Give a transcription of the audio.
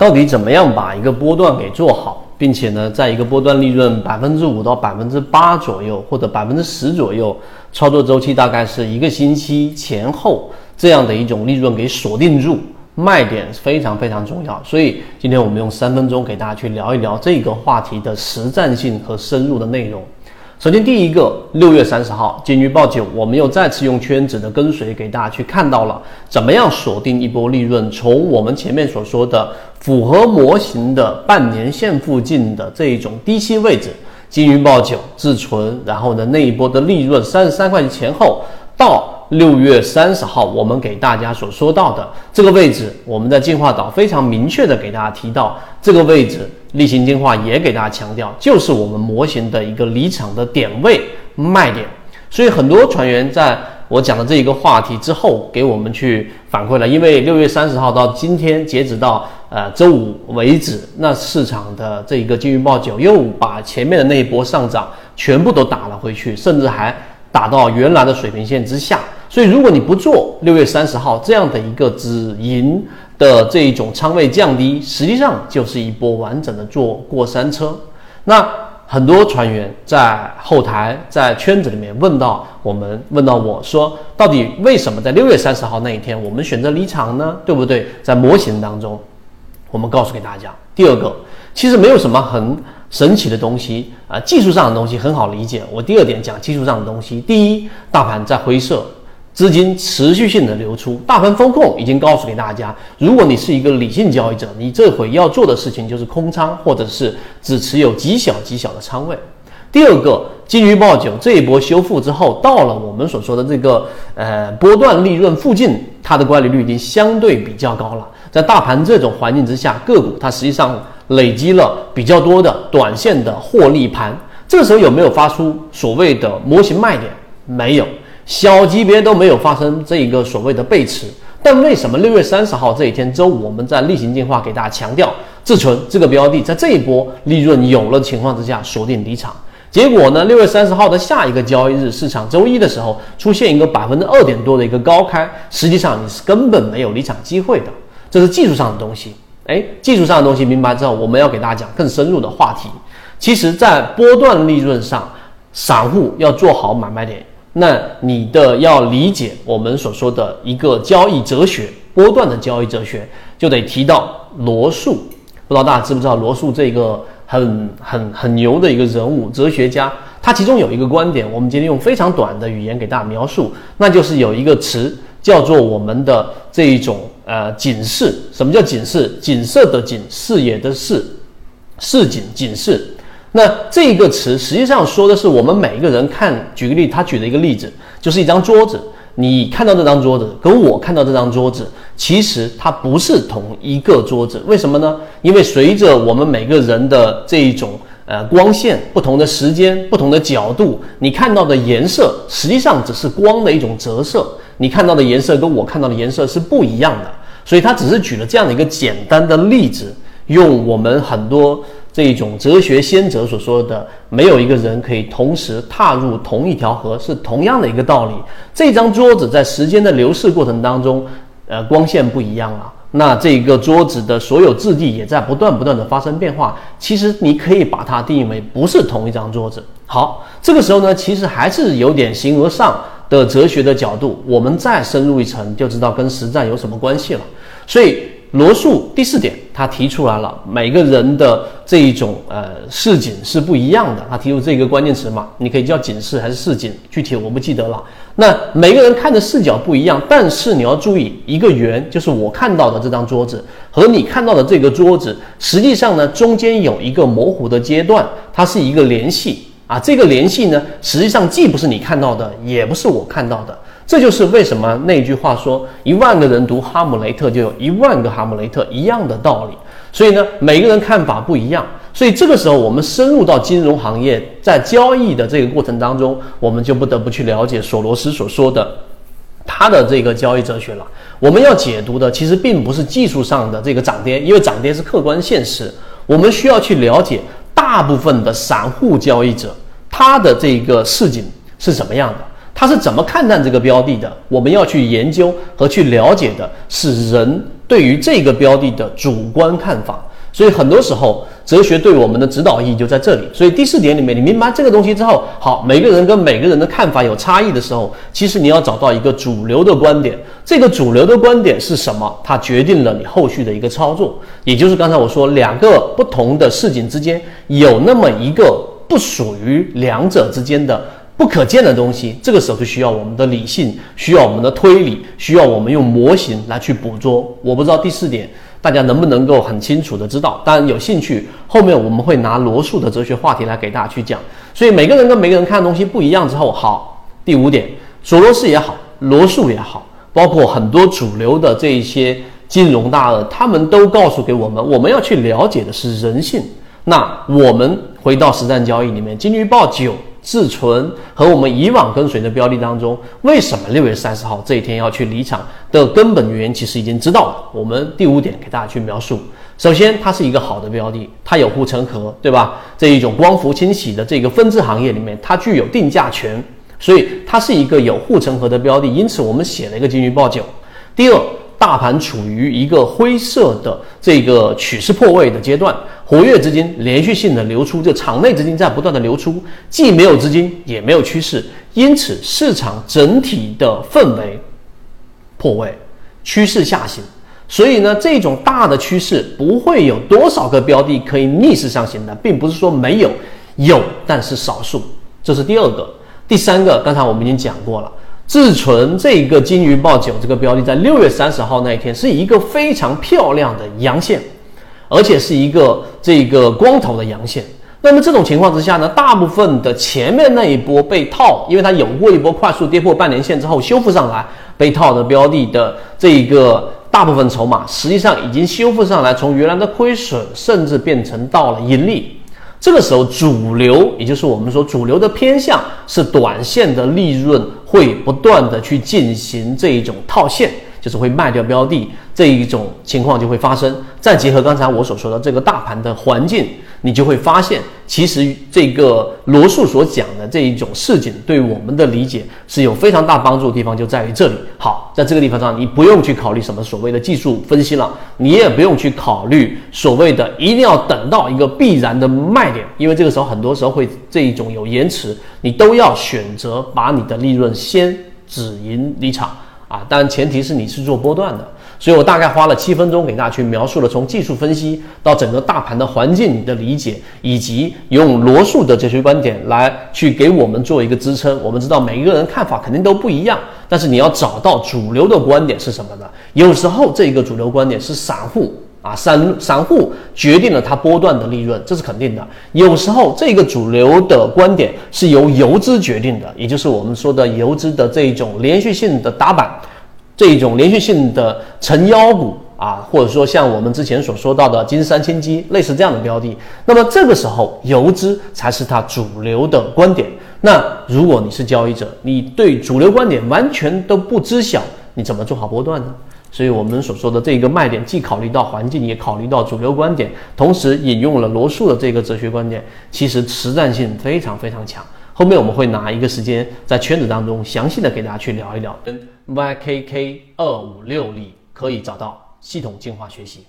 到底怎么样把一个波段给做好，并且呢，在一个波段利润百分之五到百分之八左右，或者百分之十左右，操作周期大概是一个星期前后这样的一种利润给锁定住，卖点非常非常重要。所以今天我们用三分钟给大家去聊一聊这个话题的实战性和深入的内容。首先，第一个，六月三十号金鱼报九，我们又再次用圈子的跟随给大家去看到了怎么样锁定一波利润。从我们前面所说的符合模型的半年线附近的这一种低吸位置，金鱼报九自存，然后呢那一波的利润三十三块钱前后到。六月三十号，我们给大家所说到的这个位置，我们在进化岛非常明确的给大家提到这个位置，例行进化也给大家强调，就是我们模型的一个离场的点位卖点。所以很多船员在我讲的这一个话题之后，给我们去反馈了，因为六月三十号到今天截止到呃周五为止，那市场的这一个金鱼报九又把前面的那一波上涨全部都打了回去，甚至还打到原来的水平线之下。所以，如果你不做六月三十号这样的一个止盈的这一种仓位降低，实际上就是一波完整的坐过山车。那很多船员在后台在圈子里面问到我们，问到我说，到底为什么在六月三十号那一天我们选择离场呢？对不对？在模型当中，我们告诉给大家，第二个，其实没有什么很神奇的东西啊，技术上的东西很好理解。我第二点讲技术上的东西，第一，大盘在灰色。资金持续性的流出，大盘风控已经告诉给大家，如果你是一个理性交易者，你这回要做的事情就是空仓，或者是只持有极小极小的仓位。第二个，金鱼报九这一波修复之后，到了我们所说的这个呃波段利润附近，它的乖离率已经相对比较高了。在大盘这种环境之下，个股它实际上累积了比较多的短线的获利盘。这个时候有没有发出所谓的模型卖点？没有。小级别都没有发生这一个所谓的背驰，但为什么六月三十号这一天周五我们在例行进化给大家强调，自存这个标的在这一波利润有了情况之下锁定离场？结果呢，六月三十号的下一个交易日市场周一的时候出现一个百分之二点多的一个高开，实际上你是根本没有离场机会的，这是技术上的东西。哎，技术上的东西明白之后，我们要给大家讲更深入的话题。其实，在波段利润上，散户要做好买卖点。那你的要理解我们所说的一个交易哲学，波段的交易哲学，就得提到罗素。不知道大家知不知道罗素这个很很很牛的一个人物，哲学家。他其中有一个观点，我们今天用非常短的语言给大家描述，那就是有一个词叫做我们的这一种呃警示。什么叫警示？景色的景，视野的视，视景警示。那这个词实际上说的是我们每一个人看，举个例，他举的一个例子就是一张桌子。你看到这张桌子，跟我看到这张桌子，其实它不是同一个桌子。为什么呢？因为随着我们每个人的这一种呃光线不同的时间、不同的角度，你看到的颜色实际上只是光的一种折射。你看到的颜色跟我看到的颜色是不一样的。所以他只是举了这样的一个简单的例子，用我们很多。这一种哲学先哲所说的，没有一个人可以同时踏入同一条河，是同样的一个道理。这张桌子在时间的流逝过程当中，呃，光线不一样了，那这个桌子的所有质地也在不断不断的发生变化。其实你可以把它定义为不是同一张桌子。好，这个时候呢，其实还是有点形而上的哲学的角度，我们再深入一层，就知道跟实战有什么关系了。所以。罗素第四点，他提出来了每个人的这一种呃视景是不一样的。他提出这个关键词嘛，你可以叫警示还是视景，具体我不记得了。那每个人看的视角不一样，但是你要注意，一个圆就是我看到的这张桌子和你看到的这个桌子，实际上呢中间有一个模糊的阶段，它是一个联系啊。这个联系呢，实际上既不是你看到的，也不是我看到的。这就是为什么那句话说一万个人读《哈姆雷特》就有一万个哈姆雷特一样的道理。所以呢，每个人看法不一样。所以这个时候，我们深入到金融行业，在交易的这个过程当中，我们就不得不去了解索罗斯所说的他的这个交易哲学了。我们要解读的其实并不是技术上的这个涨跌，因为涨跌是客观现实。我们需要去了解大部分的散户交易者他的这个市景是什么样的。他是怎么看待这个标的的？我们要去研究和去了解的是人对于这个标的的主观看法。所以很多时候，哲学对我们的指导意义就在这里。所以第四点里面，你明白这个东西之后，好，每个人跟每个人的看法有差异的时候，其实你要找到一个主流的观点。这个主流的观点是什么？它决定了你后续的一个操作。也就是刚才我说，两个不同的事情之间有那么一个不属于两者之间的不可见的东西，这个时候就需要我们的理性，需要我们的推理，需要我们用模型来去捕捉。我不知道第四点。大家能不能够很清楚的知道？当然有兴趣，后面我们会拿罗素的哲学话题来给大家去讲。所以每个人跟每个人看的东西不一样之后，好，第五点，索罗斯也好，罗素也好，包括很多主流的这一些金融大鳄，他们都告诉给我们，我们要去了解的是人性。那我们回到实战交易里面，金鱼报九。自存和我们以往跟随的标的当中，为什么六月三十号这一天要去离场的根本原因，其实已经知道了。我们第五点给大家去描述：首先，它是一个好的标的，它有护城河，对吧？这一种光伏清洗的这个分支行业里面，它具有定价权，所以它是一个有护城河的标的。因此，我们写了一个金鱼报九。第二。大盘处于一个灰色的这个趋势破位的阶段，活跃资金连续性的流出，就场内资金在不断的流出，既没有资金也没有趋势，因此市场整体的氛围破位，趋势下行。所以呢，这种大的趋势不会有多少个标的可以逆势上行的，并不是说没有，有但是少数。这是第二个，第三个，刚才我们已经讲过了。自存这个金鱼报九这个标的，在六月三十号那一天是一个非常漂亮的阳线，而且是一个这个光头的阳线。那么这种情况之下呢，大部分的前面那一波被套，因为它有过一波快速跌破半年线之后修复上来，被套的标的的这一个大部分筹码，实际上已经修复上来，从原来的亏损甚至变成到了盈利。这个时候，主流也就是我们说主流的偏向是短线的利润会不断的去进行这一种套现，就是会卖掉标的这一种情况就会发生。再结合刚才我所说的这个大盘的环境。你就会发现，其实这个罗素所讲的这一种事情，对我们的理解是有非常大帮助的地方，就在于这里。好，在这个地方上，你不用去考虑什么所谓的技术分析了，你也不用去考虑所谓的一定要等到一个必然的卖点，因为这个时候很多时候会这一种有延迟，你都要选择把你的利润先止盈离场啊。但，前提是你是做波段的。所以我大概花了七分钟给大家去描述了从技术分析到整个大盘的环境你的理解，以及用罗素的这些观点来去给我们做一个支撑。我们知道每一个人看法肯定都不一样，但是你要找到主流的观点是什么呢？有时候这一个主流观点是散户啊，散散户决定了它波段的利润，这是肯定的。有时候这个主流的观点是由游资决定的，也就是我们说的游资的这一种连续性的打板。这一种连续性的成妖股啊，或者说像我们之前所说到的金山金基类似这样的标的，那么这个时候游资才是它主流的观点。那如果你是交易者，你对主流观点完全都不知晓，你怎么做好波段呢？所以我们所说的这个卖点，既考虑到环境，也考虑到主流观点，同时引用了罗素的这个哲学观点，其实实战性非常非常强。后面我们会拿一个时间在圈子当中详细的给大家去聊一聊，跟 YKK 二五六里可以找到系统进化学习。